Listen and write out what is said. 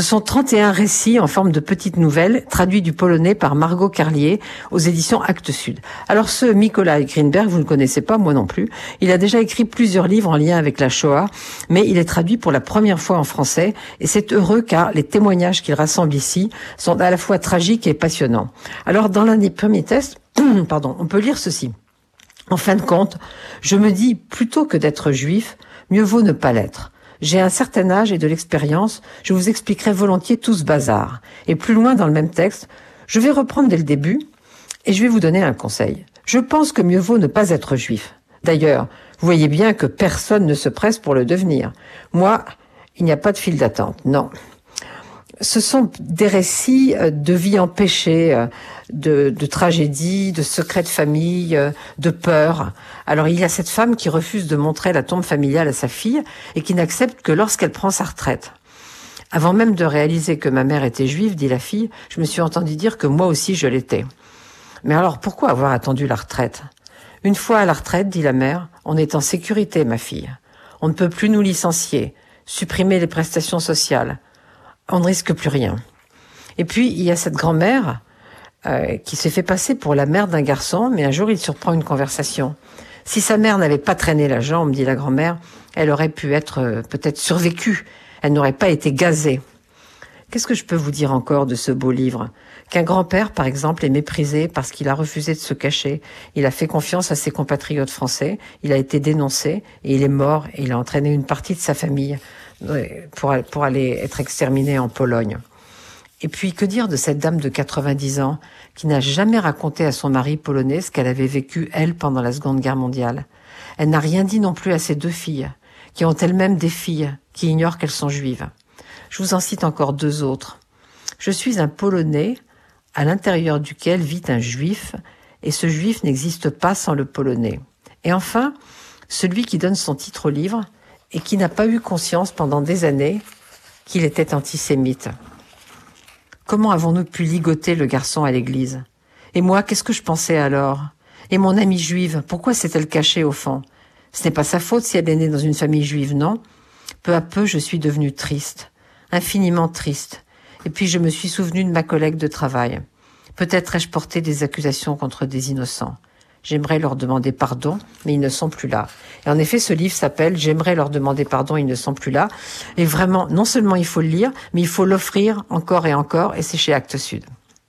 Ce sont 31 récits en forme de petites nouvelles, traduits du polonais par Margot Carlier aux éditions Actes Sud. Alors ce Mikola Greenberg, vous ne connaissez pas, moi non plus. Il a déjà écrit plusieurs livres en lien avec la Shoah, mais il est traduit pour la première fois en français, et c'est heureux car les témoignages qu'il rassemble ici sont à la fois tragiques et passionnants. Alors dans l'un des premiers tests, pardon, on peut lire ceci. En fin de compte, je me dis, plutôt que d'être juif, mieux vaut ne pas l'être. J'ai un certain âge et de l'expérience, je vous expliquerai volontiers tout ce bazar. Et plus loin dans le même texte, je vais reprendre dès le début et je vais vous donner un conseil. Je pense que mieux vaut ne pas être juif. D'ailleurs, vous voyez bien que personne ne se presse pour le devenir. Moi, il n'y a pas de file d'attente, non ce sont des récits euh, de vie empêchée, euh, de, de tragédie, de secrets de famille, euh, de peur. Alors il y a cette femme qui refuse de montrer la tombe familiale à sa fille et qui n'accepte que lorsqu'elle prend sa retraite. Avant même de réaliser que ma mère était juive, dit la fille, je me suis entendu dire que moi aussi je l'étais. Mais alors pourquoi avoir attendu la retraite? Une fois à la retraite, dit la mère, on est en sécurité, ma fille. On ne peut plus nous licencier, supprimer les prestations sociales on ne risque plus rien. Et puis, il y a cette grand-mère euh, qui s'est fait passer pour la mère d'un garçon, mais un jour, il surprend une conversation. Si sa mère n'avait pas traîné la jambe, dit la grand-mère, elle aurait pu être euh, peut-être survécue. Elle n'aurait pas été gazée. Qu'est-ce que je peux vous dire encore de ce beau livre? Qu'un grand-père, par exemple, est méprisé parce qu'il a refusé de se cacher. Il a fait confiance à ses compatriotes français. Il a été dénoncé et il est mort et il a entraîné une partie de sa famille pour, pour aller être exterminée en Pologne. Et puis, que dire de cette dame de 90 ans qui n'a jamais raconté à son mari polonais ce qu'elle avait vécu, elle, pendant la Seconde Guerre mondiale? Elle n'a rien dit non plus à ses deux filles, qui ont elles-mêmes des filles, qui ignorent qu'elles sont juives. Je vous en cite encore deux autres. Je suis un Polonais à l'intérieur duquel vit un juif, et ce juif n'existe pas sans le polonais. Et enfin, celui qui donne son titre au livre, et qui n'a pas eu conscience pendant des années qu'il était antisémite. Comment avons-nous pu ligoter le garçon à l'église? Et moi, qu'est-ce que je pensais alors? Et mon amie juive, pourquoi s'est-elle cachée au fond? Ce n'est pas sa faute si elle est née dans une famille juive, non? Peu à peu, je suis devenue triste, infiniment triste. Et puis je me suis souvenu de ma collègue de travail. Peut-être ai-je porté des accusations contre des innocents. J'aimerais leur demander pardon, mais ils ne sont plus là. Et en effet, ce livre s'appelle J'aimerais leur demander pardon, ils ne sont plus là. Et vraiment, non seulement il faut le lire, mais il faut l'offrir encore et encore, et c'est chez Actes Sud.